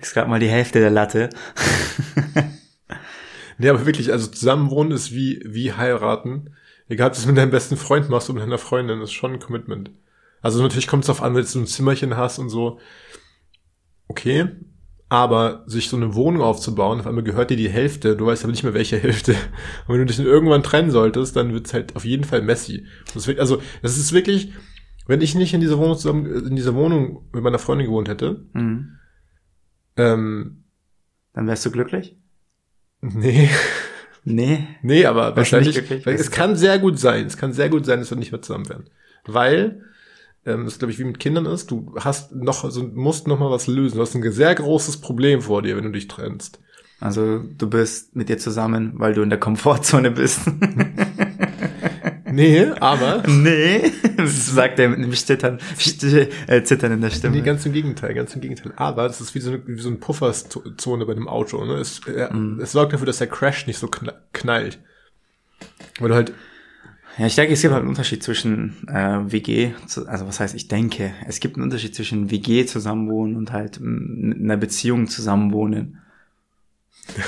kriegst gerade mal die Hälfte der Latte. nee, aber wirklich, also zusammenwohnen ist wie, wie heiraten. Egal, ob du es mit deinem besten Freund machst oder mit deiner Freundin, ist schon ein Commitment. Also natürlich kommt es darauf an, wenn du ein Zimmerchen hast und so. Okay. Aber sich so eine Wohnung aufzubauen, auf einmal gehört dir die Hälfte, du weißt aber nicht mehr welche Hälfte. Und wenn du dich dann irgendwann trennen solltest, dann wird es halt auf jeden Fall messy. Das wird, also, das ist wirklich, wenn ich nicht in dieser Wohnung zusammen, in dieser Wohnung mit meiner Freundin gewohnt hätte, mhm. Ähm, dann wärst du glücklich? Nee. Nee. Nee, aber wahrscheinlich, es kann sehr gut sein, es kann sehr gut sein, dass wir nicht mehr zusammen werden. Weil, ähm, das glaube ich wie mit Kindern ist, du hast noch, also musst noch mal was lösen. Du hast ein sehr großes Problem vor dir, wenn du dich trennst. Also du bist mit dir zusammen, weil du in der Komfortzone bist. Nee, aber. nee, sagt er mit einem Zittern, äh, Zittern in der Stimme. Nee, ganz im Gegenteil, ganz im Gegenteil. Aber das ist wie so eine, wie so eine Pufferzone bei dem Auto. Ne? Es, äh, mm. es sorgt dafür, dass der Crash nicht so knallt. Weil du halt ja, ich denke, es gibt halt einen Unterschied zwischen äh, WG, also was heißt, ich denke, es gibt einen Unterschied zwischen WG zusammenwohnen und halt in einer Beziehung zusammenwohnen.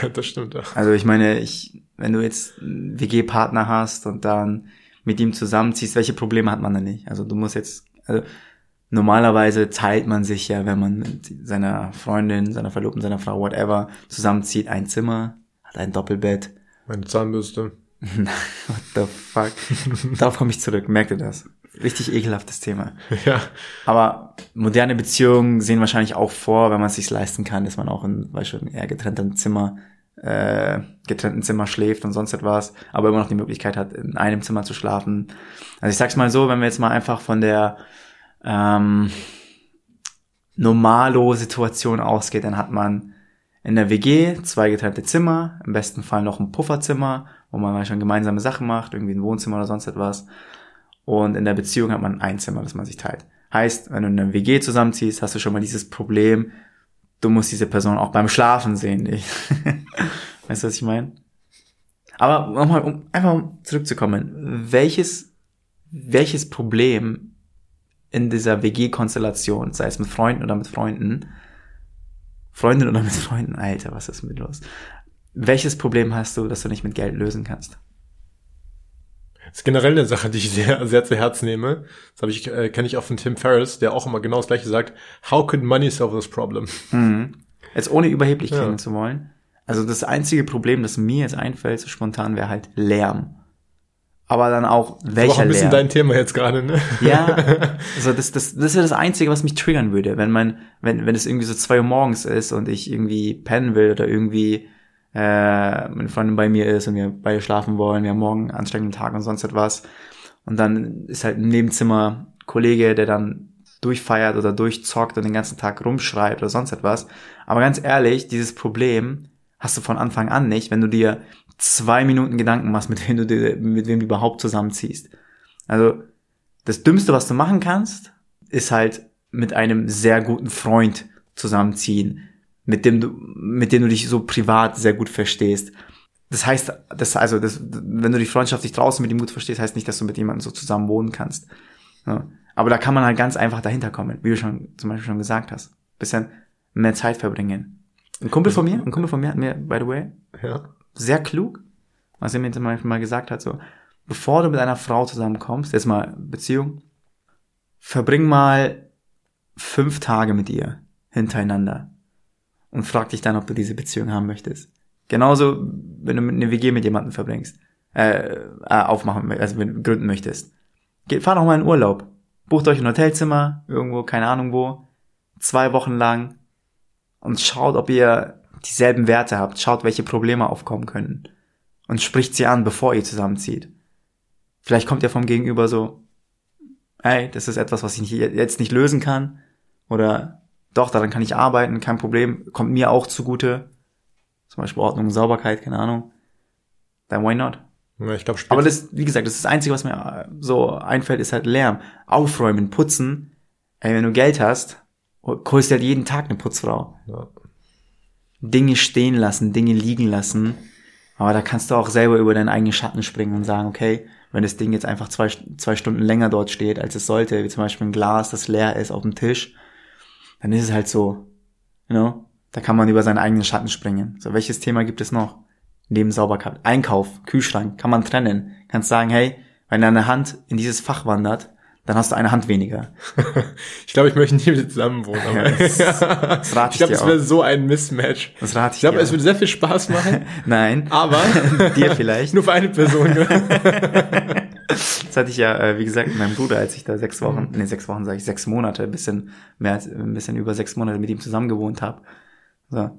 Ja, das stimmt ja. Also ich meine, ich, wenn du jetzt einen WG-Partner hast und dann mit ihm zusammenziehst, welche Probleme hat man da nicht? Also du musst jetzt, also normalerweise teilt man sich ja, wenn man mit seiner Freundin, seiner Verlobten, seiner Frau, whatever, zusammenzieht, ein Zimmer, hat ein Doppelbett. Meine Zahnbürste. What the fuck? Darauf komme ich zurück, merkt ihr das? Richtig ekelhaftes Thema. Ja. Aber moderne Beziehungen sehen wahrscheinlich auch vor, wenn man es sich leisten kann, dass man auch in, weißt du, eher getrennten Zimmer äh, getrennten Zimmer schläft und sonst etwas, aber immer noch die Möglichkeit hat, in einem Zimmer zu schlafen. Also ich sag's mal so, wenn wir jetzt mal einfach von der ähm, Normalo-Situation ausgeht, dann hat man in der WG zwei getrennte Zimmer, im besten Fall noch ein Pufferzimmer, wo man mal schon gemeinsame Sachen macht, irgendwie ein Wohnzimmer oder sonst etwas. Und in der Beziehung hat man ein Zimmer, das man sich teilt. Heißt, wenn du in einer WG zusammenziehst, hast du schon mal dieses Problem, du musst diese Person auch beim Schlafen sehen. weißt du, was ich meine? Aber nochmal, um einfach zurückzukommen, welches, welches Problem in dieser WG-Konstellation, sei es mit Freunden oder mit Freunden, Freundin oder mit Freunden, Alter, was ist mit los? Welches Problem hast du, das du nicht mit Geld lösen kannst? Das ist generell eine Sache, die ich sehr, sehr zu Herzen nehme. Das habe ich, äh, kenne ich auch von Tim Ferriss, der auch immer genau das gleiche sagt. How could money solve this problem? Mhm. Jetzt ohne überheblich klingen ja. zu wollen. Also das einzige Problem, das mir jetzt einfällt, so spontan, wäre halt Lärm. Aber dann auch welcher Lärm. Das auch ein bisschen Lärm. dein Thema jetzt gerade, ne? Ja, also das, das, das wäre das Einzige, was mich triggern würde, wenn man, wenn, wenn es irgendwie so zwei Uhr morgens ist und ich irgendwie pennen will oder irgendwie äh, meine Freundin bei mir ist und wir beide schlafen wollen, wir haben morgen einen anstrengenden Tag und sonst etwas. Und dann ist halt im Nebenzimmer Kollege, der dann durchfeiert oder durchzockt und den ganzen Tag rumschreit oder sonst etwas. Aber ganz ehrlich, dieses Problem hast du von Anfang an nicht, wenn du dir zwei Minuten Gedanken machst, mit wem du, dir, mit wem du überhaupt zusammenziehst. Also, das Dümmste, was du machen kannst, ist halt mit einem sehr guten Freund zusammenziehen, mit dem du, mit dem du dich so privat sehr gut verstehst. Das heißt, das, also, das, wenn du dich freundschaftlich draußen mit ihm gut verstehst, heißt nicht, dass du mit jemandem so zusammen wohnen kannst. Ja. Aber da kann man halt ganz einfach dahinter kommen, wie du schon zum Beispiel schon gesagt hast. Bisschen mehr Zeit verbringen. Ein Kumpel von mir, ein Kumpel von mir hat mir, by the way, ja. sehr klug, was er mir zum Beispiel mal gesagt hat, so, bevor du mit einer Frau zusammenkommst, jetzt mal Beziehung, verbring mal fünf Tage mit ihr hintereinander und frag dich dann, ob du diese Beziehung haben möchtest. Genauso, wenn du eine WG mit jemandem verbringst, äh, äh aufmachen, also gründen möchtest. Geh, fahr doch mal in Urlaub. Bucht euch ein Hotelzimmer, irgendwo, keine Ahnung wo, zwei Wochen lang und schaut, ob ihr dieselben Werte habt, schaut, welche Probleme aufkommen können und spricht sie an, bevor ihr zusammenzieht. Vielleicht kommt ihr vom Gegenüber so, hey, das ist etwas, was ich jetzt nicht lösen kann oder doch, daran kann ich arbeiten, kein Problem, kommt mir auch zugute. Zum Beispiel Ordnung, Sauberkeit, keine Ahnung. Then why not? Ja, ich glaube Aber das, wie gesagt, das ist das Einzige, was mir so einfällt, ist halt Lärm. Aufräumen, putzen. Ey, wenn du Geld hast, holst du halt jeden Tag eine Putzfrau. Ja. Dinge stehen lassen, Dinge liegen lassen. Aber da kannst du auch selber über deinen eigenen Schatten springen und sagen, okay, wenn das Ding jetzt einfach zwei, zwei Stunden länger dort steht, als es sollte, wie zum Beispiel ein Glas, das leer ist auf dem Tisch, dann ist es halt so. You know? Da kann man über seinen eigenen Schatten springen. So, welches Thema gibt es noch? Neben Sauberkeit. Einkauf, Kühlschrank, kann man trennen. Kannst sagen, hey, wenn deine Hand in dieses Fach wandert, dann hast du eine Hand weniger. ich glaube, ich möchte nie mit dir zusammen wohnen. Aber das, das rate ich glaube, es wäre so ein Mismatch. Das rate ich, ich glaube, es würde sehr viel Spaß machen. Nein. Aber dir vielleicht. nur für eine Person. das hatte ich ja, äh, wie gesagt, mit meinem Bruder, als ich da sechs Wochen, nee, sechs Wochen sage ich, sechs Monate, ein bisschen mehr als, ein bisschen über sechs Monate mit ihm zusammen gewohnt habe. So.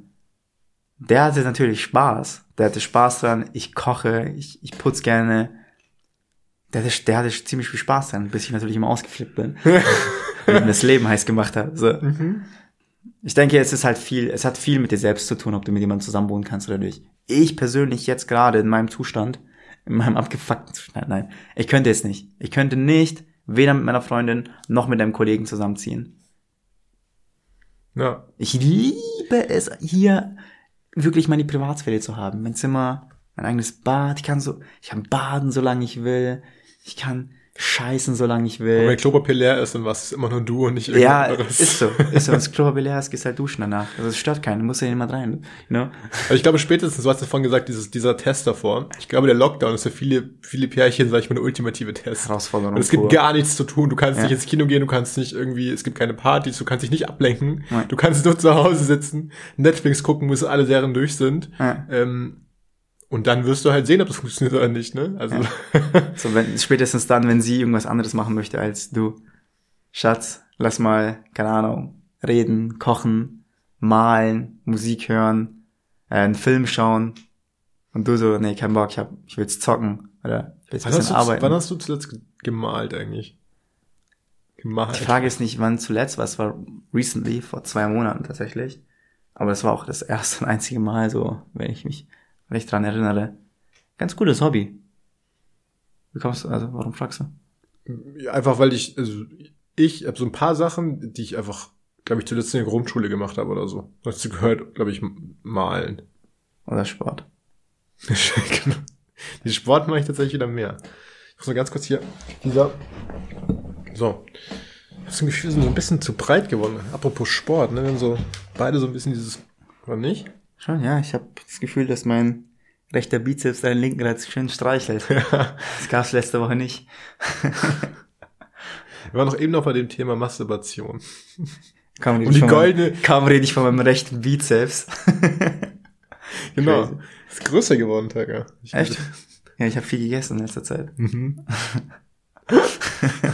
Der hatte natürlich Spaß. Der hatte Spaß dran. Ich koche, ich, ich putz gerne. Der hatte, der hatte ziemlich viel Spaß dran, bis ich natürlich immer ausgeflippt bin. und das Leben heiß gemacht habe. So. Mhm. Ich denke, es ist halt viel, es hat viel mit dir selbst zu tun, ob du mit jemandem zusammenwohnen kannst oder nicht. Ich persönlich jetzt gerade in meinem Zustand, in meinem abgefuckten Zustand, nein, ich könnte es nicht. Ich könnte nicht weder mit meiner Freundin noch mit einem Kollegen zusammenziehen. Ja. Ich liebe es, hier wirklich meine Privatsphäre zu haben. Mein Zimmer, mein eigenes Bad. Ich kann so, ich kann baden, solange ich will. Ich kann scheißen, solange ich Und wenn will. Klopapier leer ist, dann warst es immer nur du und nicht Ja, irgendjemand anderes. ist so. Ist so. Wenn das Klopapier leer ist, gehst halt duschen danach. Also es stört keinen. Muss ja jemand rein. You know? Also ich glaube spätestens, du hast ja vorhin gesagt, dieses, dieser Test davor. Ich glaube, der Lockdown ist für viele, viele Pärchen, sag ich mal, der ultimative Test. Herausforderung. Und es gibt pur. gar nichts zu tun. Du kannst Ja. nicht ins Kino gehen, du kannst nicht irgendwie, es gibt keine Partys, du kannst dich nicht ablenken. Nein. Du kannst nur zu Hause sitzen, Netflix gucken, bis alle Serien durch sind. Ja. Ähm, und dann wirst du halt sehen, ob das funktioniert oder nicht, ne? Also, So, wenn, spätestens dann, wenn sie irgendwas anderes machen möchte als du. Schatz, lass mal, keine Ahnung, reden, kochen, malen, Musik hören, äh, einen Film schauen. Und du so, nee, kein Bock, ich, hab, ich will jetzt zocken. Oder ich will jetzt ein bisschen du, arbeiten. wann hast du zuletzt ge- gemalt eigentlich? Gemalt. Die Frage ist nicht, wann zuletzt, was war recently, vor zwei Monaten tatsächlich. Aber das war auch das erste und einzige Mal so, wenn ich mich recht dran erinnere. Ganz cooles Hobby. Wie kommst du, also warum fragst du? Einfach weil ich, also ich habe so ein paar Sachen, die ich einfach, glaube ich, zuletzt in der Grundschule gemacht habe oder so. Dazu gehört, glaube ich, malen. Oder Sport? Genau. Die Sport mache ich tatsächlich wieder mehr. Ich muss mal ganz kurz hier, dieser, so. Ich habe so ein Gefühl, wir sind so ein bisschen zu breit geworden. Apropos Sport, ne, wir haben so beide so ein bisschen dieses, oder nicht? Schon, ja, ich habe das Gefühl, dass mein rechter Bizeps deinen linken gerade schön streichelt. Das gab's letzte Woche nicht. Wir waren noch eben noch bei dem Thema Masturbation. Kaum rede Und die von meinem- goldene- Kaum rede ich von meinem rechten Bizeps. Genau. Crazy. Ist größer geworden, Tiger. Ich Echt? Ja, ich habe viel gegessen in letzter Zeit. Mhm.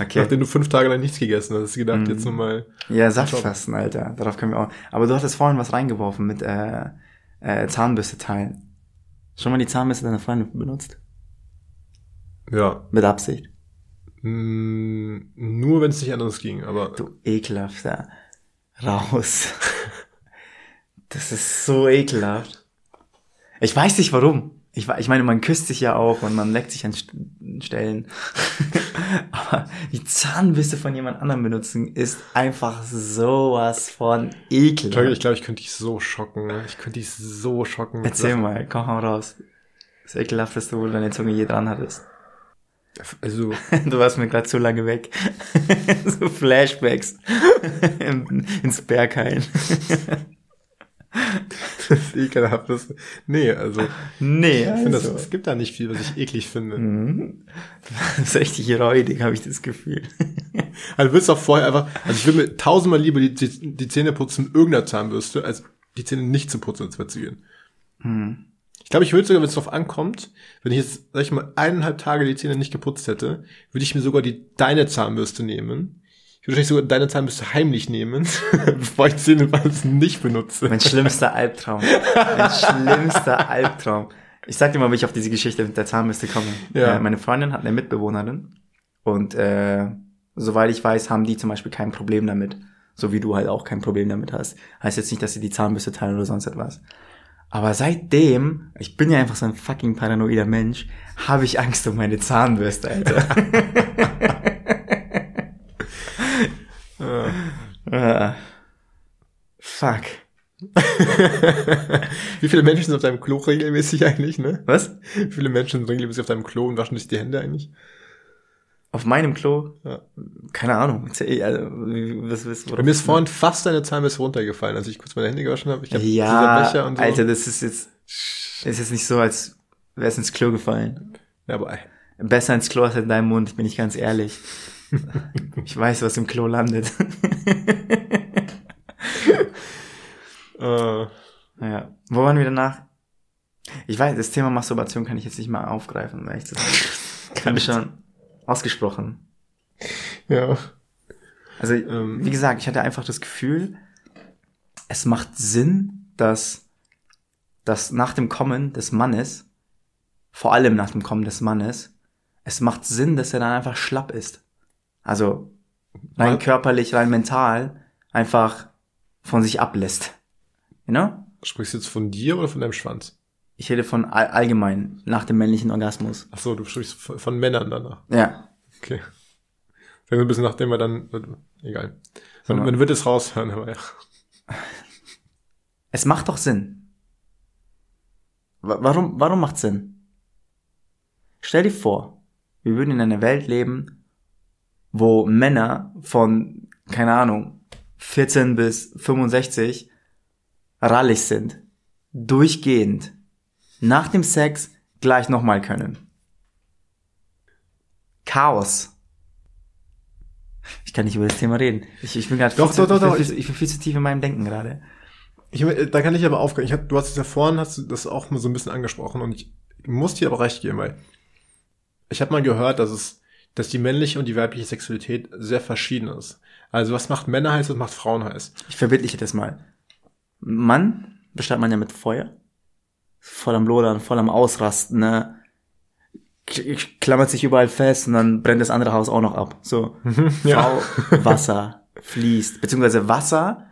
Okay. Nachdem du fünf Tage lang nichts gegessen hast, hast du gedacht, Mhm. jetzt nochmal. Ja, Saftfasten, Alter. Darauf können wir auch. Aber du hattest vorhin was reingeworfen mit äh, äh, Zahnbürste teilen. Schon mal die Zahnbürste deiner Freundin benutzt? Ja. Mit Absicht. Mm, nur wenn es nicht anders ging, aber. Du ekelhafter. Raus. Das ist so ekelhaft. Ich weiß nicht warum. Ich, ich meine, man küsst sich ja auch und man leckt sich an St- Stellen. Aber die Zahnbürste von jemand anderem benutzen ist einfach sowas von ekelhaft. ich glaube, ich könnte dich so schocken. Ich könnte dich so schocken. Erzähl mal, komm mal raus. Das ekelhafteste, wo du deine Zunge je dran hattest. Also, Du warst mir gerade zu lange weg. so Flashbacks In- ins Berghain. das ekelhaftes. Nee, also. Nee, Ich finde, das, also. es gibt da nicht viel, was ich eklig finde. Mhm. Das ist richtig räudig, habe ich das Gefühl. Also, du willst auch vorher einfach, also ich will mir tausendmal lieber die, die, die Zähne putzen mit irgendeiner Zahnbürste, als die Zähne nicht zu putzen, Bett zu gehen. Hm. Ich glaube, ich würde sogar, wenn es drauf ankommt, wenn ich jetzt, sag ich mal, eineinhalb Tage die Zähne nicht geputzt hätte, würde ich mir sogar die deine Zahnbürste nehmen. Ich würde sogar deine Zahnbürste heimlich nehmen, bevor ich Zähneputzen nicht benutze. Mein schlimmster Albtraum. Mein schlimmster Albtraum. Ich sag dir mal, wie ich auf diese Geschichte mit der Zahnbürste komme. Ja. Äh, meine Freundin hat eine Mitbewohnerin und äh, soweit ich weiß, haben die zum Beispiel kein Problem damit. So wie du halt auch kein Problem damit hast. Heißt jetzt nicht, dass sie die Zahnbürste teilen oder sonst etwas. Aber seitdem, ich bin ja einfach so ein fucking paranoider Mensch, habe ich Angst um meine Zahnbürste, Alter. Ah. Fuck. Wie viele Menschen sind auf deinem Klo regelmäßig eigentlich, ne? Was? Wie viele Menschen sind regelmäßig auf deinem Klo und waschen sich die Hände eigentlich? Auf meinem Klo? Ja. Keine Ahnung. Also, wie- was, was, Bei mir ist vorhin fast deine Zahnbürste runtergefallen, als ich kurz meine Hände gewaschen habe. Ich hab ja, Becher und so. Alter, das ist jetzt, ist jetzt nicht so, als wäre es ins Klo gefallen. Ja, aber Besser ins Klo als in deinem Mund, bin ich ganz ehrlich. ich weiß, was im Klo landet. äh, ja. Wo waren wir danach? Ich weiß, das Thema Masturbation kann ich jetzt nicht mal aufgreifen, ehrlich zu sein. Habe ich schon ausgesprochen. ja. Also, Ähm. wie gesagt, ich hatte einfach das Gefühl, es macht Sinn, dass, dass nach dem Kommen des Mannes, vor allem nach dem Kommen des Mannes, es macht Sinn, dass er dann einfach schlapp ist. Also, rein Was? körperlich, rein mental, einfach von sich ablässt. You know? Sprichst du jetzt von dir oder von deinem Schwanz? Ich rede von all, allgemein, nach dem männlichen Orgasmus. Ach so, du sprichst von, von Männern danach. Ja. Okay. Wir ein bisschen nachdem wir dann, egal. Man, So. man wird es raushören, aber ja. Es macht doch Sinn. Wa- Warum, warum macht Sinn? Stell dir vor, wir würden in einer Welt leben, wo Männer von, keine Ahnung, 14 bis 65 rallig sind. Durchgehend. Nach dem Sex gleich nochmal können. Chaos. Ich kann nicht über das Thema reden. Ich, ich bin gerade Doch, doch, doch, doch. Ich, ich bin viel zu tief in meinem Denken gerade. Ich, da kann ich aber aufgehen. Ich hab, du hast es ja vorhin, hast du das auch mal so ein bisschen angesprochen und ich muss dir aber recht geben, weil ich habe mal gehört, dass es, dass die männliche und die weibliche Sexualität sehr verschieden ist. Also was macht Männer heiß, was macht Frauen heiß. Ich verbildliche das mal. Mann beschreibt man ja mit Feuer. Voll am Lodern, voll am Ausrasten, ne? Klammert sich überall fest und dann brennt das andere Haus auch noch ab. So. Ja. Frau, Wasser fließt. Beziehungsweise Wasser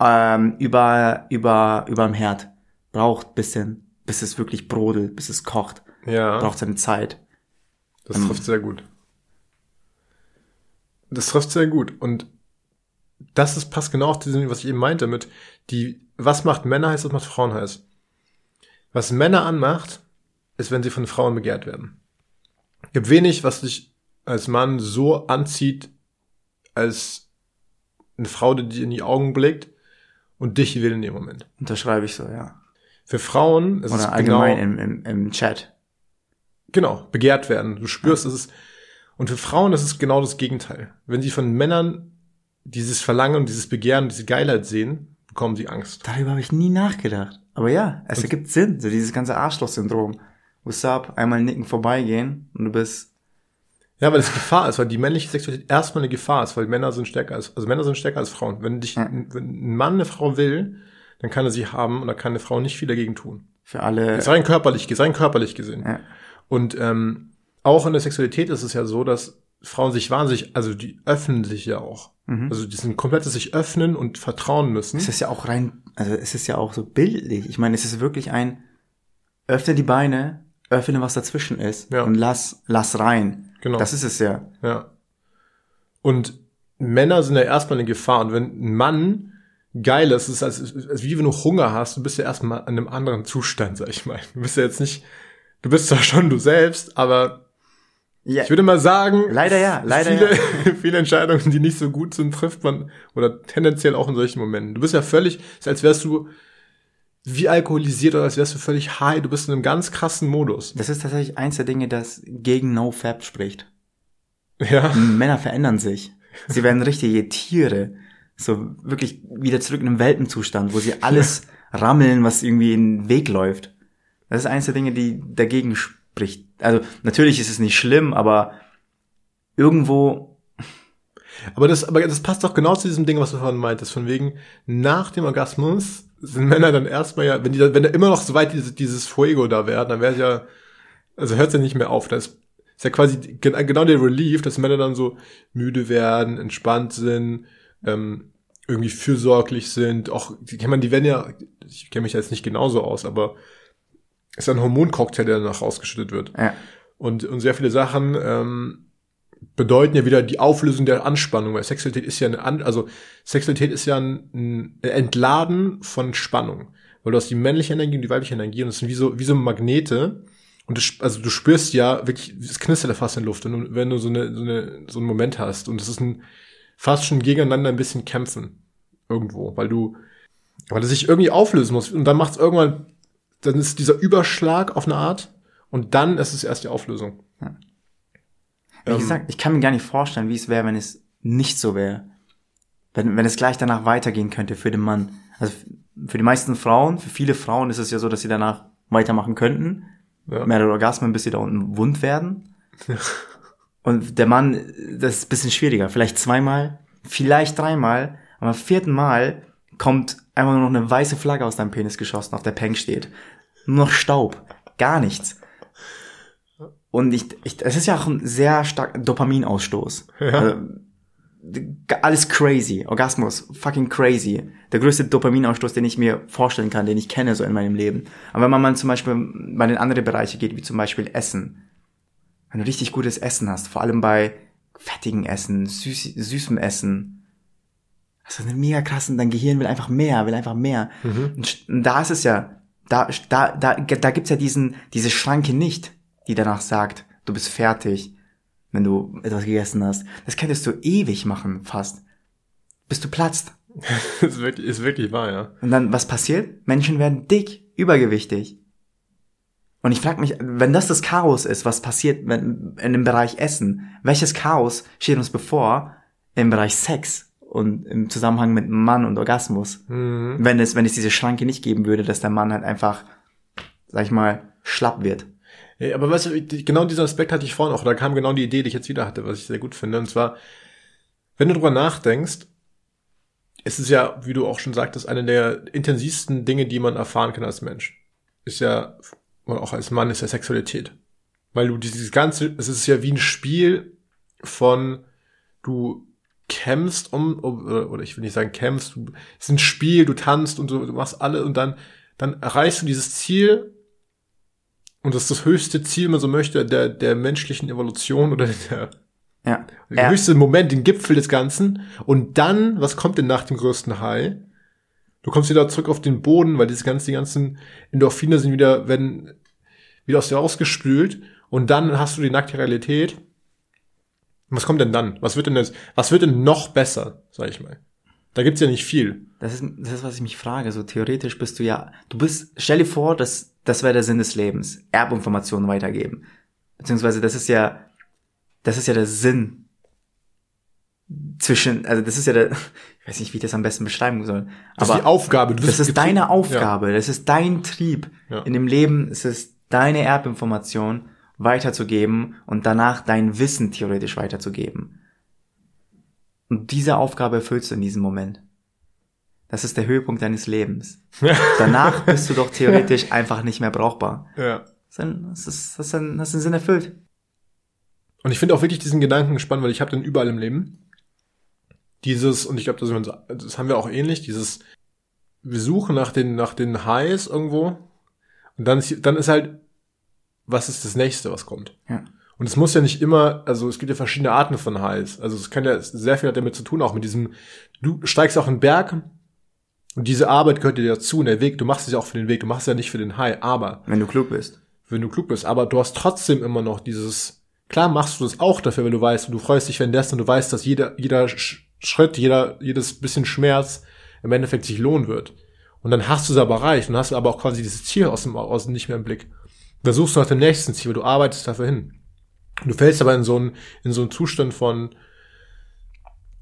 ähm, über, über, überm Herd. Braucht bisschen, bis es wirklich brodelt, bis es kocht. Ja, Braucht seine Zeit. das trifft sehr gut. Das trifft sehr gut und das ist, passt genau auf diesem, was ich eben meinte mit die, was macht Männer heiß, was macht Frauen heiß. Was Männer anmacht, ist, wenn sie von Frauen begehrt werden. Gibt wenig, was dich als Mann so anzieht, als eine Frau, die dir in die Augen blickt und dich will in dem Moment. Unterschreibe ich so, ja. Für Frauen ist es Oder allgemein genau, im, im, im Chat. genau, begehrt werden. Du spürst, es ist, und für Frauen ist es genau das Gegenteil. Wenn sie von Männern dieses Verlangen und dieses Begehren, diese Geilheit sehen, bekommen sie Angst. Darüber habe ich nie nachgedacht. Aber ja, es ergibt Sinn. So dieses ganze Arschloch-Syndrom. What's up? Einmal nicken vorbeigehen und du bist. Ja, weil es Gefahr ist, weil die männliche Sexualität erstmal eine Gefahr ist, weil Männer sind stärker als, also Männer sind stärker als Frauen. Wenn dich, Ja. wenn ein Mann eine Frau will, dann kann er sie haben und da kann eine Frau nicht viel dagegen tun. Für alle. Ist rein körperlich, ist rein körperlich gesehen. Ja. Und ähm, auch in der Sexualität ist es ja so, dass Frauen sich wahnsinnig, also die öffnen sich ja auch. Mhm. Also die sind komplettes sich öffnen und vertrauen müssen. Es ist ja auch rein, also es ist ja auch so bildlich. Ich meine, es ist wirklich ein, öffne die Beine, öffne was dazwischen ist Ja. und lass, lass rein. Genau. Das ist es ja. Ja. Und Männer sind ja erstmal eine Gefahr. Und wenn ein Mann geil ist, ist es als, als wie wenn du Hunger hast, du bist ja erstmal in einem anderen Zustand, sag ich mal. Du bist ja jetzt nicht, du bist zwar schon du selbst, aber Ja, ich würde mal sagen, Leider ja, leider viele, viele Entscheidungen, die nicht so gut sind, trifft man oder tendenziell auch in solchen Momenten. Du bist ja völlig, ist als wärst du wie alkoholisiert oder als wärst du völlig high. Du bist in einem ganz krassen Modus. das ist tatsächlich eins der Dinge, das gegen NoFap spricht. Ja. Männer verändern sich. Sie werden richtige Tiere. So wirklich wieder zurück in den Welpenzustand, wo sie alles rammeln, was irgendwie in den Weg läuft. Das ist eins der Dinge, die dagegen spricht. Also natürlich ist es nicht schlimm, aber irgendwo, Aber das, aber das passt doch genau zu diesem Ding, was du vorhin meintest, von wegen, nach dem Orgasmus sind Männer dann erstmal ja, wenn die, wenn da immer noch so weit dieses, dieses Fuego da wäre, dann wäre es ja, also hört es ja nicht mehr auf. Das ist ja quasi gen- genau der Relief, dass Männer dann so müde werden, entspannt sind, ähm, irgendwie fürsorglich sind, auch, kann man, die werden ja, ich kenne mich jetzt nicht genauso aus, aber ist ein Hormoncocktail, der danach ausgeschüttet wird. ja, Und, und sehr viele Sachen ähm, bedeuten ja wieder die Auflösung der Anspannung, weil Sexualität ist ja eine, An also Sexualität ist ja ein, ein Entladen von Spannung. Weil du hast die männliche Energie und die weibliche Energie und es sind wie so, wie so Magnete. Und du, also du spürst ja wirklich, es knistert ja fast in der Luft, wenn du, wenn du so, eine, so, eine, so einen Moment hast. Und es ist ein fast schon gegeneinander ein bisschen kämpfen. Irgendwo. Weil du, weil es sich irgendwie auflösen muss. Und dann macht es irgendwann, dann ist dieser Überschlag auf eine Art. Und dann ist es erst die Auflösung. Ja. Wie ähm, gesagt, ich kann mir gar nicht vorstellen, wie es wäre, wenn es nicht so wäre. Wenn, wenn es gleich danach weitergehen könnte für den Mann. Also für die meisten Frauen, für viele Frauen ist es ja so, dass sie danach weitermachen könnten ja. mehrere Orgasmen, bis sie da unten wund werden. Und der Mann, das ist ein bisschen schwieriger. Vielleicht zweimal, vielleicht dreimal, aber am vierten Mal kommt einfach nur noch eine weiße Flagge aus deinem Penis geschossen, auf der Peng steht. Nur noch Staub. Gar nichts. Und ich, ich, es ist ja auch ein sehr starker Dopaminausstoß. Ja. Also, alles crazy. Orgasmus, fucking crazy. Der größte Dopaminausstoß, den ich mir vorstellen kann, den ich kenne so in meinem Leben. Aber wenn man mal zum Beispiel bei den anderen Bereiche geht, wie zum Beispiel Essen. Wenn du richtig gutes Essen hast, vor allem bei fettigen Essen, süß, süßem Essen. Das ist eine mega krassen, dein Gehirn will einfach mehr, will einfach mehr. Mhm. Und da ist es ja, da, da, da, da gibt's ja diesen, diese Schranke nicht, die danach sagt, du bist fertig wenn du etwas gegessen hast. Das könntest du ewig machen, fast. Bis du platzt. ist, wirklich, ist wirklich wahr, ja. Und dann, was passiert? Menschen werden dick, übergewichtig. Und ich frage mich, wenn das das Chaos ist, was passiert wenn, in dem Bereich Essen, welches Chaos steht uns bevor im Bereich Sex und im Zusammenhang mit Mann und Orgasmus? Mhm. Wenn es, wenn es diese Schranke nicht geben würde, dass der Mann halt einfach, sag ich mal, schlapp wird. Ja, aber weißt du, genau diesen Aspekt hatte ich vorhin auch, da kam genau die Idee, die ich jetzt wieder hatte, was ich sehr gut finde. Und zwar, wenn du drüber nachdenkst, ist es ja, wie du auch schon sagtest, eine der intensivsten Dinge, die man erfahren kann als Mensch. Ist ja, oder auch als Mann, ist ja Sexualität. Weil du dieses ganze, es ist ja wie ein Spiel von, du kämpfst um, oder ich will nicht sagen kämpfst, du, es ist ein Spiel, du tanzt und so, du machst alle und dann, dann erreichst du dieses Ziel und das ist das höchste Ziel, wenn man so möchte, der, der menschlichen Evolution oder der, ja. der ja. höchste Moment, den Gipfel des Ganzen. Und dann, was kommt denn nach dem größten High? Du kommst wieder zurück auf den Boden, weil diese ganzen, die ganzen Endorphine sind wieder, werden wieder aus dir rausgespült. Und dann hast du die nackte Realität. Was kommt denn dann? Was wird denn das, was wird denn noch besser, sag ich mal? Da gibt's ja nicht viel. Das ist, das ist, was ich mich frage. So theoretisch bist du ja, du bist, stell dir vor, dass das wäre der Sinn des Lebens. Erbinformationen weitergeben. Beziehungsweise das ist ja, das ist ja der Sinn zwischen, also das ist ja der, ich weiß nicht, wie ich das am besten beschreiben soll. Das aber ist die Aufgabe. Du das ist deine Aufgabe. Ja. Das ist dein Trieb. Ja. In dem Leben ist es deine Erbinformation weiterzugeben und danach dein Wissen theoretisch weiterzugeben. Und diese Aufgabe erfüllst du in diesem Moment. Das ist der Höhepunkt deines Lebens. Danach bist du doch theoretisch einfach nicht mehr brauchbar. Ja. Das ist, das ist, ein, das ist ein Sinn erfüllt. Und ich finde auch wirklich diesen Gedanken spannend, weil ich habe den überall im Leben. Dieses, und ich glaube, das, das haben wir auch ähnlich, dieses, wir suchen nach den, nach den Highs irgendwo. Und dann ist, dann ist halt, was ist das nächste, was kommt? Ja. Und es muss ja nicht immer, also es gibt ja verschiedene Arten von Highs. Also es kann ja sehr viel damit zu tun, auch mit diesem, du steigst auch einen Berg und diese Arbeit gehört dir dazu und der Weg, du machst es ja auch für den Weg, du machst es ja nicht für den High, aber. Wenn du klug bist. Wenn du klug bist, aber du hast trotzdem immer noch dieses, klar machst du das auch dafür, wenn du weißt, und du freust dich, wenn das und du weißt, dass jeder, jeder Schritt, jeder, jedes bisschen Schmerz im Endeffekt sich lohnen wird. Und dann hast du es aber erreicht und hast aber auch quasi dieses Ziel aus dem, aus dem nicht mehr im Blick. Da suchst du nach dem nächsten Ziel, du arbeitest dafür hin. Du fällst aber in so einen, in so einen Zustand von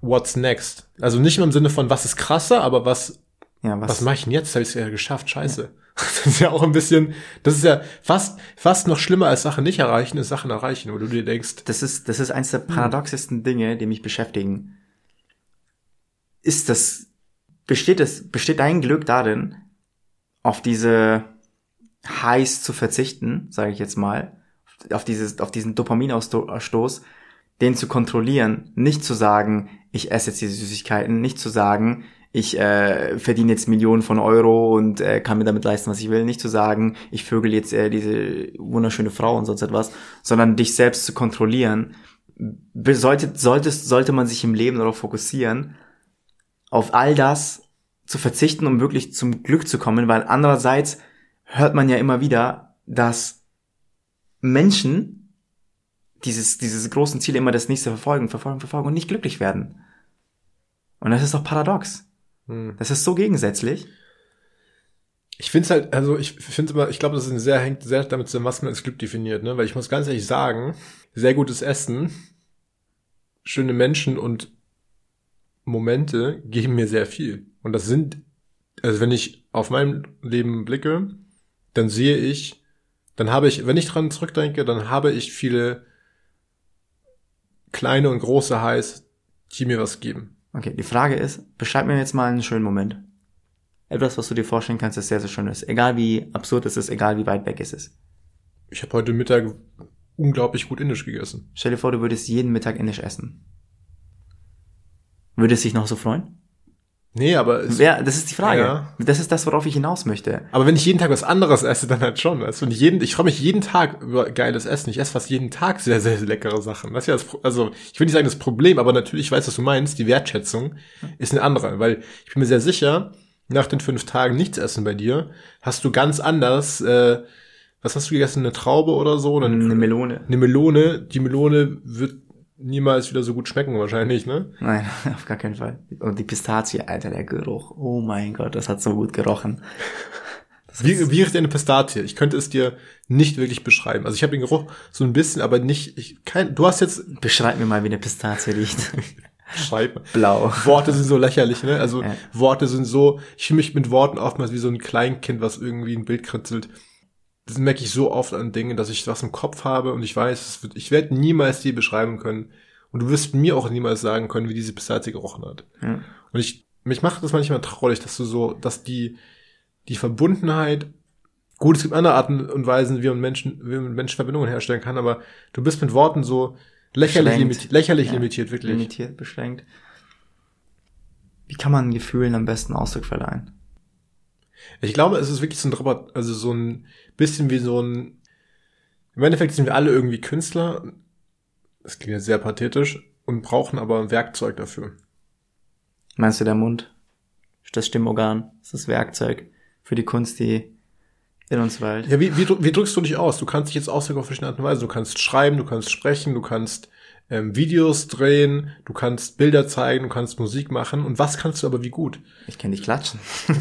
What's next? Also nicht nur im Sinne von was ist krasser, aber was ja, was, was mache ich denn jetzt? Habe ich es ja geschafft, scheiße. Ja. Das ist ja auch ein bisschen, das ist ja fast, fast noch schlimmer als Sachen nicht erreichen, ist Sachen erreichen, wo du dir denkst. Das ist, das ist eins der hm. paradoxesten Dinge, die mich beschäftigen. Ist das, besteht es, besteht dein Glück darin, auf diese Highs zu verzichten, sage ich jetzt mal, auf dieses, auf diesen Dopaminausstoß, den zu kontrollieren, nicht zu sagen, ich esse jetzt diese Süßigkeiten, nicht zu sagen, ich äh, verdiene jetzt Millionen von Euro und äh, kann mir damit leisten, was ich will. Nicht zu sagen, ich vögel jetzt äh, diese wunderschöne Frau und sonst etwas, sondern dich selbst zu kontrollieren. Sollte, sollte, sollte man sich im Leben darauf fokussieren, auf all das zu verzichten, um wirklich zum Glück zu kommen, weil andererseits hört man ja immer wieder, dass Menschen dieses, dieses großen Ziel immer das nächste verfolgen, verfolgen, verfolgen und nicht glücklich werden. Und das ist doch paradox. Hm. Das ist so gegensätzlich. Ich finde es halt, also ich finde immer, ich glaube, das ist sehr, hängt sehr damit zusammen, was man als Glück definiert, ne? Weil ich muss ganz ehrlich sagen, sehr gutes Essen, schöne Menschen und Momente geben mir sehr viel. Und das sind, also wenn ich auf mein Leben blicke, dann sehe ich, dann habe ich, wenn ich dran zurückdenke, dann habe ich viele kleine und große Highs, die mir was geben. Okay, die Frage ist, beschreib mir jetzt mal einen schönen Moment. Etwas, was du dir vorstellen kannst, das sehr, sehr schön ist. Egal wie absurd es ist, egal wie weit weg es ist. Ich habe heute Mittag unglaublich gut Indisch gegessen. Stell dir vor, du würdest jeden Mittag indisch essen. Würdest dich noch so freuen? Nee, aber es, Ja, das ist die Frage. Ja. Das ist das, worauf ich hinaus möchte. aber wenn ich jeden Tag was anderes esse, dann halt schon. Also wenn ich jeden, ich freue mich jeden Tag über geiles Essen. Ich esse fast jeden Tag sehr, sehr, sehr leckere Sachen. Das ist ja das, also ich will nicht sagen das Problem, aber natürlich ich weiß, was du meinst. Die Wertschätzung ist eine andere, weil ich bin mir sehr sicher, nach den fünf Tagen nichts essen bei dir, hast du ganz anders. Äh, was hast du gegessen? Eine Traube oder so? Oder Eine Melone. eine Melone. Die Melone wird niemals wieder so gut schmecken wahrscheinlich, ne? Nein, auf gar keinen Fall. Und die Pistazie, Alter, der Geruch. Oh mein Gott, das hat so gut gerochen. Wie, wie riecht eine Pistazie? Ich könnte es dir nicht wirklich beschreiben. Also ich habe den Geruch so ein bisschen, aber nicht. Ich, kein, du hast jetzt Beschreib mir mal, wie eine Pistazie riecht. Schreibe. Blau. Worte sind so lächerlich, ne? Also Ja. Worte sind so. Ich fühle mich mit Worten oftmals wie so ein Kleinkind, was irgendwie ein Bild kritzelt. Das merke ich so oft an Dingen, dass ich was im Kopf habe und ich weiß, wird, ich werde niemals dir beschreiben können. Und du wirst mir auch niemals sagen können, wie diese Pistazie gerochen hat. Ja. Und ich, mich macht das manchmal traurig, dass du so, dass die, die Verbundenheit, gut, es gibt andere Arten und Weisen, wie man Menschen, wie man Menschen Verbindungen herstellen kann, aber du bist mit Worten so lächerlich, Beschränkt. limitiert, lächerlich Ja. limitiert, wirklich. Limitiert, beschränkt. Wie kann man Gefühlen am besten Ausdruck verleihen? Ich glaube, es ist wirklich so ein Robot, also so ein bisschen wie so ein, im Endeffekt sind wir alle irgendwie Künstler, das klingt jetzt sehr pathetisch, und brauchen aber ein Werkzeug dafür. Meinst du der Mund? Das Stimmorgan? Das ist das Werkzeug für die Kunst, die in uns weilt? Ja, wie, wie, wie drückst du dich aus? Du kannst dich jetzt ausdrücken auf verschiedene Art und Weise. Du kannst schreiben, du kannst sprechen, du kannst ähm, Videos drehen, du kannst Bilder zeigen, du kannst Musik machen. Und was kannst du aber wie gut? Ich kenne dich klatschen.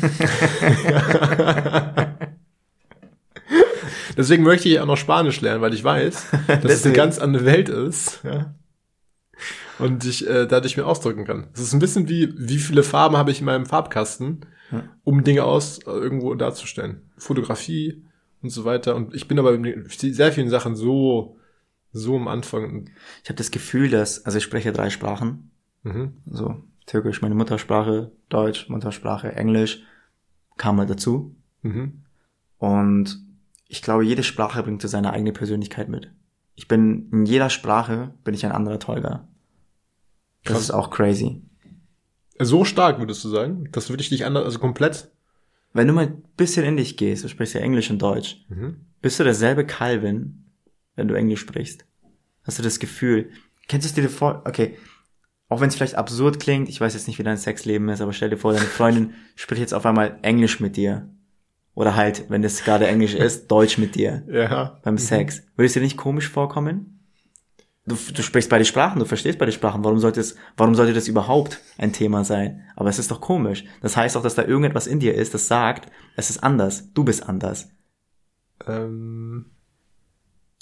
Deswegen möchte ich auch noch Spanisch lernen, weil ich weiß, dass es eine ganz andere Welt ist. Ja? Und ich äh, dadurch mir ausdrücken kann. Es ist ein bisschen wie, wie viele Farben habe ich in meinem Farbkasten, um Dinge aus äh, irgendwo darzustellen. Fotografie und so weiter. Und ich bin aber in sehr vielen Sachen so, so am Anfang. Ich habe das Gefühl, dass, also ich spreche drei Sprachen. Mhm. So, Türkisch, meine Muttersprache, Deutsch, Muttersprache, Englisch, kam mal dazu. Mhm. Und ich glaube, jede Sprache bringt so seine eigene Persönlichkeit mit. Ich bin, in jeder Sprache bin ich ein anderer Tolga. Das Krass. ist auch crazy. So stark würdest du sagen, dass du wirklich dich anders, also komplett. Wenn du mal ein bisschen in dich gehst, du sprichst ja Englisch und Deutsch, Mhm. bist du derselbe Calvin, wenn du Englisch sprichst? Hast du das Gefühl? Kennst du es dir vor? Okay, auch wenn es vielleicht absurd klingt, ich weiß jetzt nicht, wie dein Sexleben ist, aber stell dir vor, deine Freundin spricht jetzt auf einmal Englisch mit dir. Oder halt, wenn es gerade Englisch ist, Deutsch mit dir Ja. beim Sex. Würde es dir nicht komisch vorkommen? Du, du sprichst beide Sprachen, du verstehst beide Sprachen. Warum sollte es, warum sollte das überhaupt ein Thema sein? Aber es ist doch komisch. Das heißt auch, dass da irgendetwas in dir ist, das sagt, es ist anders. Du bist anders. Ähm,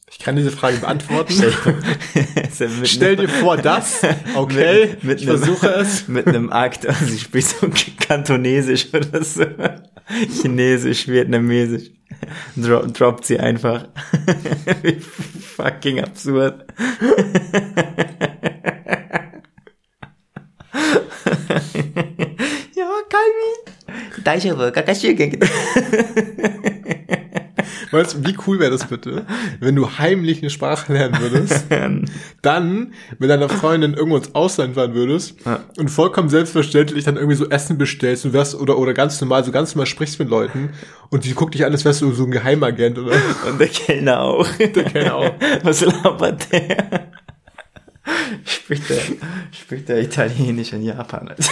ich kann diese Frage beantworten. Stell Stell dir vor, das. Okay, Mit- mit ich einem- versuche es. mit einem Akt, also sie spricht so Kantonesisch oder so. Chinesisch, Vietnamesisch. Dro droppt sie einfach. Wie fucking absurd. ja, Calvin. Daijoubu, Kakashi, Weißt du, wie cool wäre das bitte, wenn du heimlich eine Sprache lernen würdest, dann mit deiner Freundin irgendwo ins Ausland fahren würdest Ja. und vollkommen selbstverständlich dann irgendwie so Essen bestellst und wärst oder oder ganz normal, so ganz normal sprichst mit Leuten und die guckt dich an, als wärst du so ein Geheimagent oder Und der Kellner auch. Der Kellner auch. Was labert der? Spricht der, spricht der Italienisch in Japan?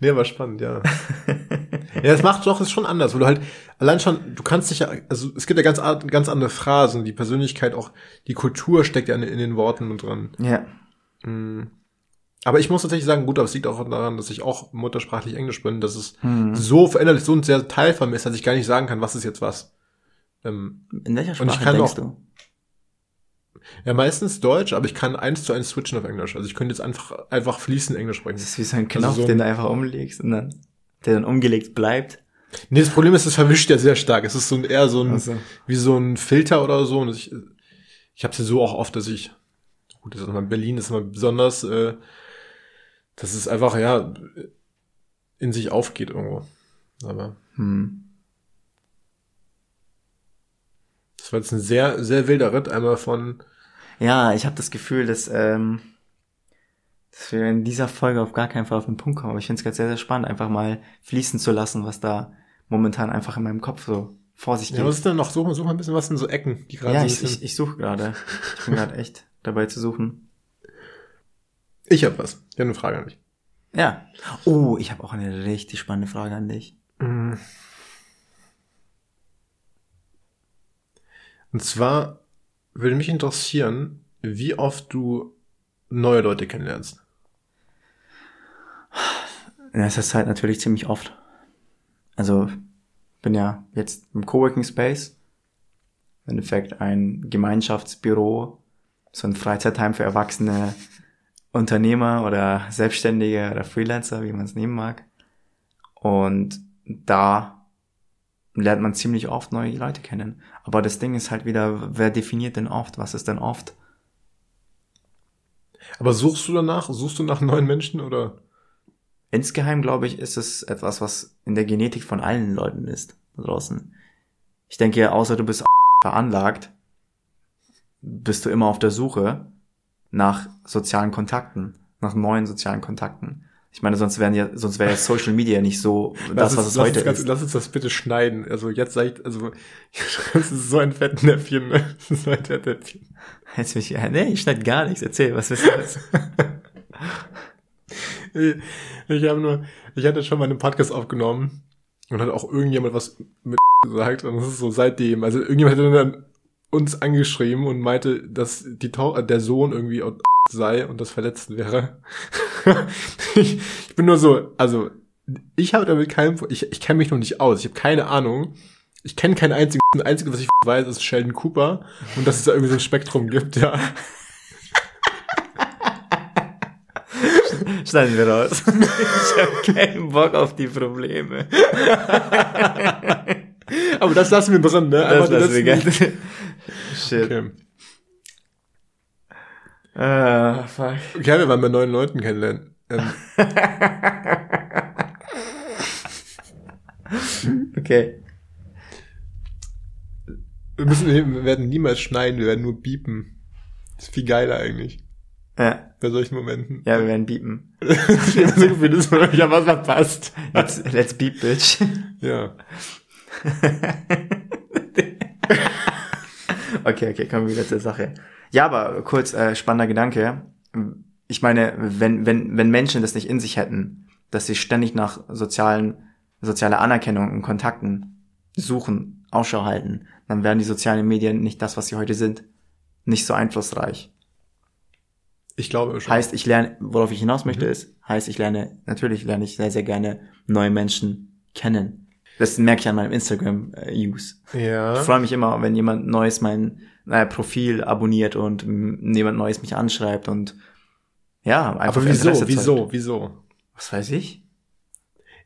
Nee, war spannend, ja. Ja, das macht doch, ist schon anders, weil du halt, allein schon, du kannst dich ja, also es gibt ja ganz, ganz andere Phrasen, die Persönlichkeit auch, die Kultur steckt ja in, in den Worten dran. Ja. Aber ich muss tatsächlich sagen, gut, aber es liegt auch daran, dass ich auch muttersprachlich Englisch bin, dass es Hm. so verinnerlich, so ein sehr Teil von mir ist, dass ich gar nicht sagen kann, was ist jetzt was. Ähm, In welcher Sprache denkst auch- du? Ja, meistens Deutsch, aber ich kann eins zu eins switchen auf Englisch. Also ich könnte jetzt einfach, einfach fließend Englisch sprechen. Das ist wie so ein Knopf, Also so- den du einfach umlegst und dann, der dann umgelegt bleibt. Nee, das Problem ist, es verwischt ja sehr stark. Es ist so ein, eher so ein, Also. wie so ein Filter oder so. Und ich, ich habe es ja so auch oft, dass ich, gut, das ist immer Berlin ist immer besonders, äh, dass es einfach, ja, in sich aufgeht irgendwo. Aber Hm. das war jetzt ein sehr, sehr wilder Ritt, einmal von, Ja, ich habe das Gefühl, dass, ähm, dass wir in dieser Folge auf gar keinen Fall auf den Punkt kommen. Aber ich finde es gerade sehr, sehr spannend, einfach mal fließen zu lassen, was da momentan einfach in meinem Kopf so vor sich geht. ja, was ist denn noch? Such such mal ein bisschen was in so Ecken, die gerade Ja, so ich, ich, ich suche gerade. Ich bin gerade echt dabei zu suchen. ich hab was. Ich hab eine Frage an dich. Ja. Oh, ich habe auch eine richtig spannende Frage an dich. Und zwar würde mich interessieren, wie oft du neue Leute kennenlernst. In letzter Zeit natürlich ziemlich oft. Also bin ja jetzt im Coworking Space. Im Endeffekt ein Gemeinschaftsbüro, so ein Freizeitheim für erwachsene Unternehmer oder Selbstständige oder Freelancer, wie man es nehmen mag. Und da lernt man ziemlich oft neue Leute kennen. Aber das Ding ist halt wieder, wer definiert denn oft? Was ist denn oft? Aber suchst du danach? Suchst du nach neuen Menschen oder? Insgeheim, glaube ich, ist es etwas, was in der Genetik von allen Leuten ist, da draußen. Ich denke, außer du bist veranlagt, bist du immer auf der Suche nach sozialen Kontakten, nach neuen sozialen Kontakten. Ich meine, sonst wären ja, sonst wäre ja Social Media nicht so das, was es heute uns ist. Lass uns das bitte schneiden. Also jetzt sag ich, also das ist so ein Fettnäpfchen, ne? Das ist so ein Fettnäpfchen. Jetzt mich, nee, ich schneide gar nichts. Erzähl, was ist das? Ich, ich habe nur, ich hatte schon mal einen Podcast aufgenommen und hat auch irgendjemand was mit gesagt und das ist so seitdem. Also irgendjemand hat dann uns angeschrieben und meinte, dass die der Sohn irgendwie sei und das verletzt wäre. ich, ich bin nur so, also ich habe damit keinen, ich, ich kenne mich noch nicht aus, ich habe keine Ahnung. Ich kenne keinen einzigen, das Einzige, was ich weiß, ist Sheldon Cooper und dass es da irgendwie so ein Spektrum gibt, ja. Schneiden wir raus. Ich habe keinen Bock auf die Probleme. Aber das lassen wir drin, ne? Das Einfach lassen wir gerne. Shit. Okay. Ah, fuck. Okay, wir waren bei neuen Leuten kennenlernen. Ähm, Okay. wir, müssen, wir werden niemals schneiden, wir werden nur biepen. Das ist viel geiler eigentlich. Ja, Bei solchen Momenten. ja wir werden biepen. ich Gefühl, dass man ja was verpasst. Let's, let's beep, bitch. Ja. Okay, okay, kommen wir wieder zur Sache. Ja, aber kurz, äh, spannender Gedanke. Ich meine, wenn, wenn, wenn Menschen das nicht in sich hätten, dass sie ständig nach sozialen, sozialer Anerkennung und Kontakten suchen, Ausschau halten, dann wären die sozialen Medien nicht das, was sie heute sind. Nicht so einflussreich. Ich glaube schon. Heißt, ich lerne, worauf ich hinaus möchte, ist, heißt, ich lerne, natürlich lerne ich sehr, sehr gerne neue Menschen kennen. Das merke ich an meinem Instagram-Use. Ich ja. freue mich immer, wenn jemand Neues mein äh, Profil abonniert und jemand Neues mich anschreibt und ja, einfach Aber wieso, Interesse wieso, zeigt. wieso? Was weiß ich?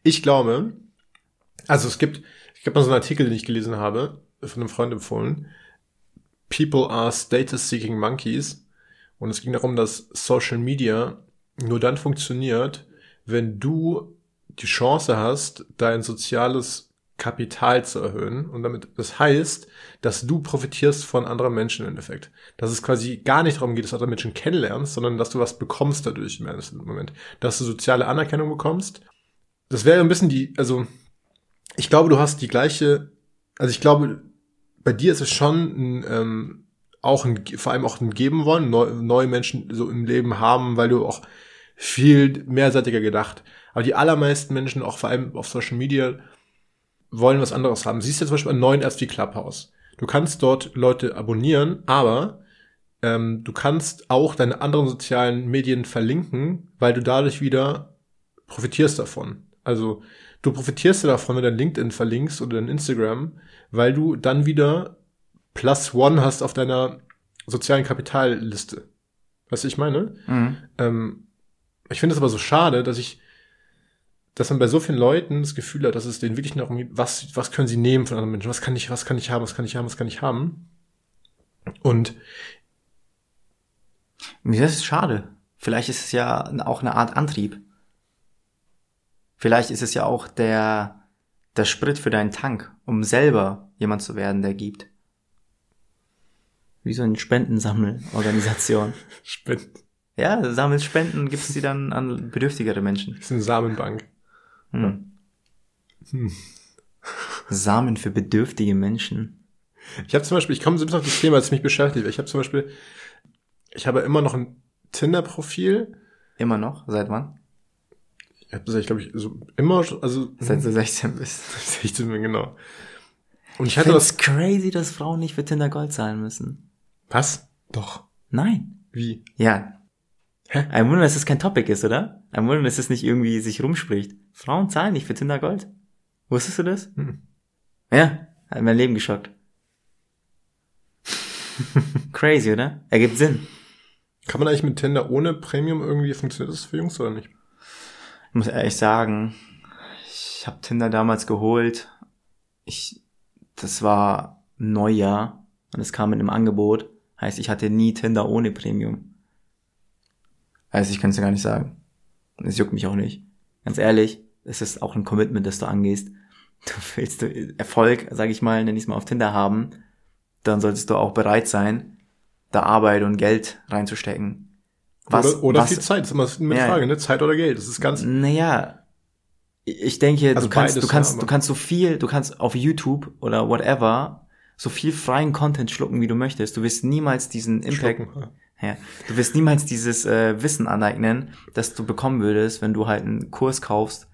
Ich glaube, also es gibt, ich habe mal so einen Artikel, den ich gelesen habe, von einem Freund empfohlen. People are status-seeking monkeys. Und es ging darum, dass Social Media nur dann funktioniert, wenn du die Chance hast, dein soziales Kapital zu erhöhen. Und damit, das heißt, dass du profitierst von anderen Menschen im Endeffekt. Dass es quasi gar nicht darum geht, dass du andere Menschen kennenlernst, sondern dass du was bekommst dadurch im Moment. Dass du soziale Anerkennung bekommst. Das wäre ein bisschen die, also, ich glaube, du hast die gleiche, also ich glaube, bei dir ist es schon ein, ähm, auch ein, vor allem auch ein Geben wollen, neu, neue Menschen so im Leben haben, weil du auch viel mehrseitiger gedacht. Aber die allermeisten Menschen, auch vor allem auf Social Media, wollen was anderes haben. Siehst du zum Beispiel an neuen wie Clubhouse. Du kannst dort Leute abonnieren, aber ähm, du kannst auch deine anderen sozialen Medien verlinken, weil du dadurch wieder profitierst davon. Also du profitierst ja davon, wenn du dein LinkedIn verlinkst oder dein Instagram, weil du dann wieder plus one hast auf deiner sozialen Kapitalliste. Weißt du, ich meine? Mhm. Ähm, ich finde es aber so schade, dass ich, dass man bei so vielen Leuten das Gefühl hat, dass es denen wirklich noch was, was können sie nehmen von anderen Menschen? Was kann ich, was kann ich haben? Was kann ich haben? Was kann ich haben? Und Das ist schade. Vielleicht ist es ja auch eine Art Antrieb. Vielleicht ist es ja auch der, der Sprit für deinen Tank, um selber jemand zu werden, der gibt. Wie so eine Spendensammelorganisation. Spenden. ja, sammelst Spenden gibst sie dann an bedürftigere Menschen. Das ist eine Samenbank. Hm. Hm. Samen für bedürftige Menschen. Ich habe zum Beispiel, ich komme so ein bisschen auf das Thema, das mich beschäftigt. Ich habe zum Beispiel, ich habe immer noch ein Tinder-Profil. Immer noch? Seit wann? Ich habe das, ich glaube ich, so immer, also Seit du 16 bist. 16, genau. Und ich Ich hatte das. es crazy, dass Frauen nicht für Tinder Gold zahlen müssen. Was? Doch. Nein. Wie? Ja. Hä? Ein Wunder, dass es kein Topic ist, oder? Ein Wunder, dass es nicht irgendwie sich rumspricht. Frauen zahlen nicht für Tinder Gold. Wusstest du das? Hm. Ja, hat mein Leben geschockt. Crazy, oder? Ergibt Sinn. Kann man eigentlich mit Tinder ohne Premium irgendwie funktioniert das für Jungs oder nicht? Ich muss ehrlich sagen, ich habe Tinder damals geholt. Ich, das war Neujahr und es kam mit einem Angebot. Heißt, ich hatte nie Tinder ohne Premium. Also ich kann es dir gar nicht sagen. Es juckt mich auch nicht. Ganz ehrlich, es ist auch ein Commitment, das du angehst. Du willst du Erfolg, sage ich mal, nenn ich es mal auf Tinder haben, dann solltest du auch bereit sein, da Arbeit und Geld reinzustecken. oder oder was, viel Zeit, das ist immer eine Ja. Frage, ne? Zeit oder Geld. Das ist ganz. naja, ich denke, Also du kannst, beides, du kannst, ja, du kannst so viel, du kannst auf YouTube oder whatever so viel freien Content schlucken, wie du möchtest. Du wirst niemals diesen Impact, Schlucken. ja, du wirst niemals dieses äh, Wissen aneignen, das du bekommen würdest, wenn du halt einen Kurs kaufst,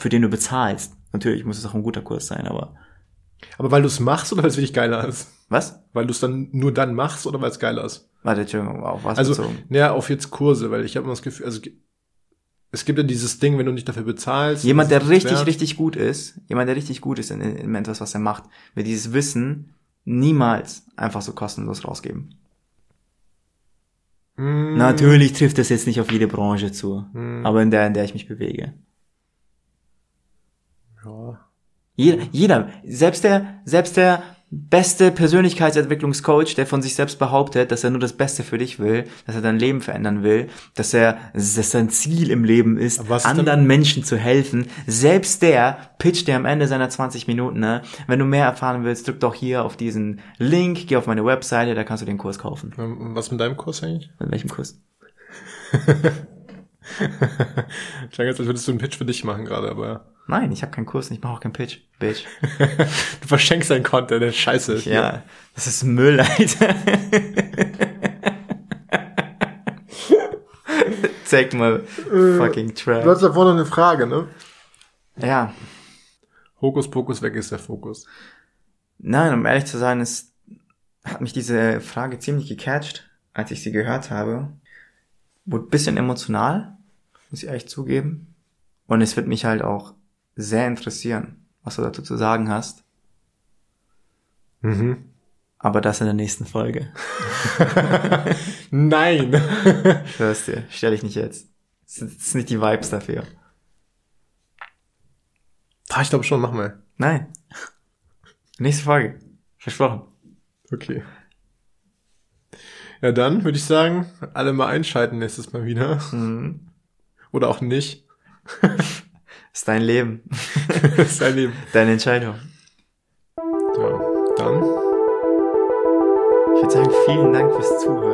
für den du bezahlst. Natürlich muss es auch ein guter Kurs sein, aber Aber weil du es machst oder weil es wirklich geiler ist? was? Weil du es dann nur dann machst oder weil es geiler ist? Warte, Entschuldigung, auf was Also, bezogen? naja, auf jetzt Kurse, weil ich habe immer das Gefühl, also es gibt ja dieses Ding, wenn du nicht dafür bezahlst. Jemand, der richtig, wert. richtig gut ist, jemand, der richtig gut ist in, in etwas, was er macht, wird dieses Wissen niemals einfach so kostenlos rausgeben. Mm, Natürlich trifft das jetzt nicht auf jede Branche zu, Mm. aber in der, in der ich mich bewege. Ja. Jeder, jeder, selbst der, selbst der beste Persönlichkeitsentwicklungscoach, der von sich selbst behauptet, dass er nur das Beste für dich will, dass er dein Leben verändern will, dass er, dass sein Ziel im Leben ist, anderen Menschen zu helfen, selbst der pitcht dir am Ende seiner 20 Minuten, ne? Wenn du mehr erfahren willst, drück doch hier auf diesen Link, geh auf meine Webseite, da kannst du den Kurs kaufen. Ähm, Was mit deinem Kurs eigentlich? Mit welchem Kurs? Klang jetzt, als würdest du einen Pitch für dich machen gerade, aber Nein, ich habe keinen Kurs und ich mache auch keinen Pitch, Bitch. du verschenkst deinen Content, der scheiße ist. Ja, das ist Müll, Alter. Zeig mal fucking Trash. Du hast da vorne eine Frage, ne? Ja, Hokuspokus weg ist der Fokus. nein, um ehrlich zu sein, es hat mich diese Frage ziemlich gecatcht, als ich sie gehört habe. Wurde ein bisschen emotional, muss ich ehrlich zugeben. Und es wird mich halt auch sehr interessieren, was du dazu zu sagen hast. Mhm. Aber das in der nächsten Folge. Nein. Hörst dir, stell dich nicht jetzt. Das sind nicht die Vibes dafür. Ah, ich glaube schon, mach mal. Nein. Nächste Folge. Versprochen. Okay. Ja, dann würde ich sagen, alle mal einschalten nächstes Mal wieder. Mhm. Oder auch nicht. Ist dein Leben. ist dein Leben. Deine Entscheidung. Ja, dann. Ich würde sagen, vielen Dank fürs Zuhören.